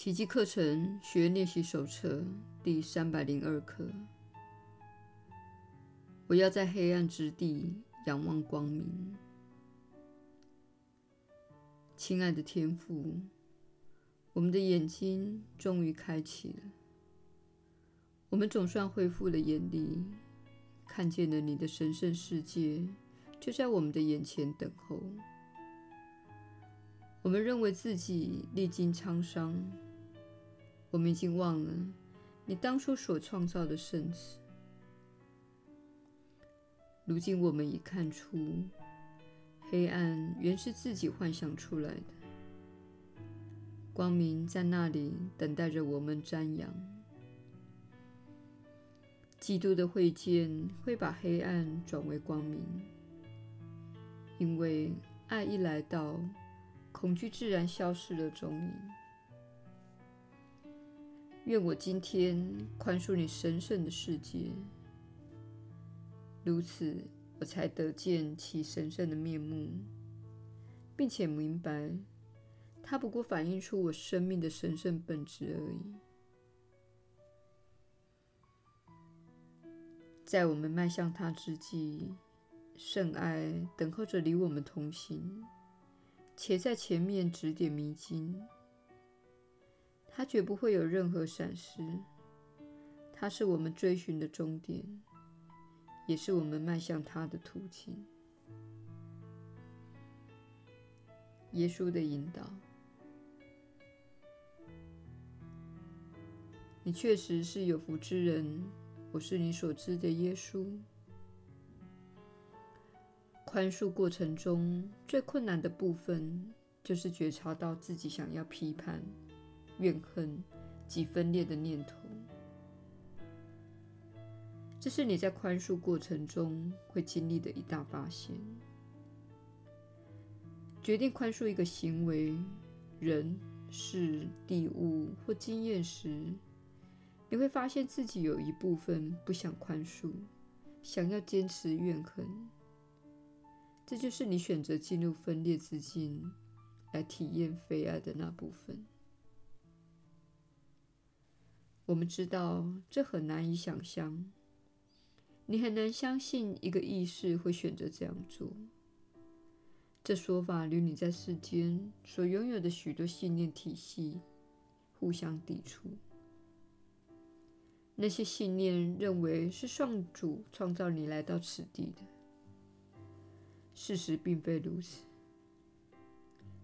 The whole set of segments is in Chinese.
奇迹课程学练习手册第三百零二课。我要在黑暗之地仰望光明。亲爱的天父，我们的眼睛终于开启了，我们总算恢复了眼力，看见了你的神圣世界就在我们的眼前等候。我们认为自己历经沧桑。我们已经忘了你当初所创造的圣子。如今我们已看出，黑暗原是自己幻想出来的，光明在那里等待着我们瞻仰。基督的会见会把黑暗转为光明，因为爱一来到，恐惧自然消失了踪影。愿我今天宽恕你神圣的世界，如此我才得见其神圣的面目，并且明白它不过反映出我生命的神圣本质而已。在我们迈向它之际，圣爱等候着与我们同行，且在前面指点迷津。它绝不会有任何闪失，它是我们追寻的终点，也是我们迈向它的途径。耶稣的引导，你确实是有福之人。我是你所知的耶稣。宽恕过程中最困难的部分，就是觉察到自己想要批判。怨恨及分裂的念头，这是你在宽恕过程中会经历的一大发现。决定宽恕一个行为、人、事、地、物或经验时，你会发现自己有一部分不想宽恕，想要坚持怨恨。这就是你选择进入分裂之境来体验非爱的那部分。我们知道这很难以想象，你很难相信一个意识会选择这样做。这说法与你在世间所拥有的许多信念体系互相抵触。那些信念认为是上主创造你来到此地的，事实并非如此。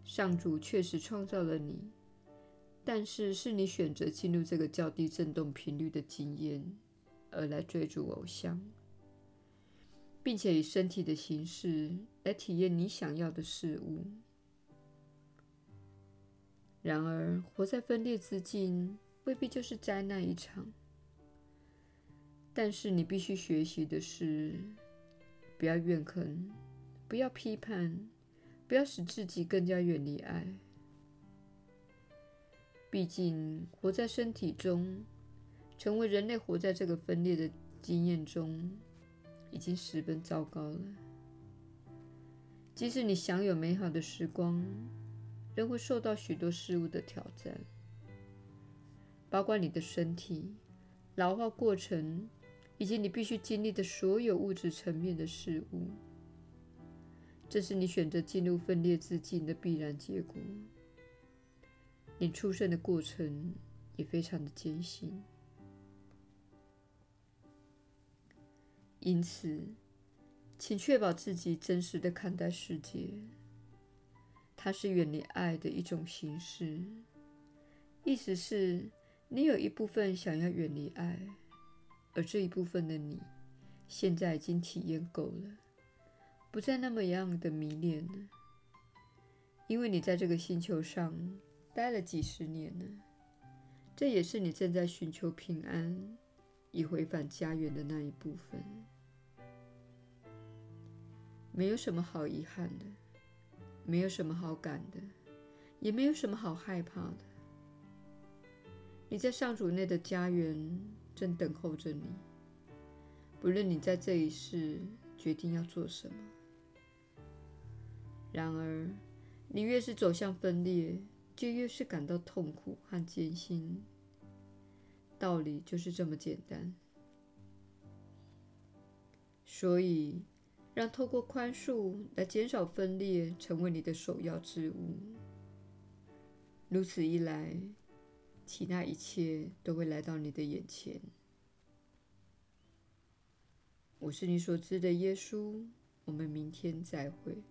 上主确实创造了你。但是，是你选择进入这个较低振动频率的经验，而来追逐偶像，并且以身体的形式来体验你想要的事物。然而，活在分裂之境未必就是灾难一场。但是，你必须学习的是，不要怨恨，不要批判，不要使自己更加远离爱。毕竟，活在身体中，成为人类活在这个分裂的经验中，已经十分糟糕了。即使你享有美好的时光，仍会受到许多事物的挑战，包括你的身体、老化过程，以及你必须经历的所有物质层面的事物。这是你选择进入分裂之境的必然结果。你出生的过程也非常的艰辛，因此，请确保自己真实的看待世界。它是远离爱的一种形式，意思是，你有一部分想要远离爱，而这一部分的你，现在已经体验够了，不再那么样的迷恋了，因为你在这个星球上。待了几十年了，这也是你正在寻求平安，以回返家园的那一部分。没有什么好遗憾的，没有什么好赶的，也没有什么好害怕的。你在上主内的家园正等候着你，不论你在这一世决定要做什么。然而，你越是走向分裂，就越是感到痛苦和艰辛。道理就是这么简单。所以，让透过宽恕来减少分裂成为你的首要之务。如此一来，其他一切都会来到你的眼前。我是你所知的耶稣。我们明天再会。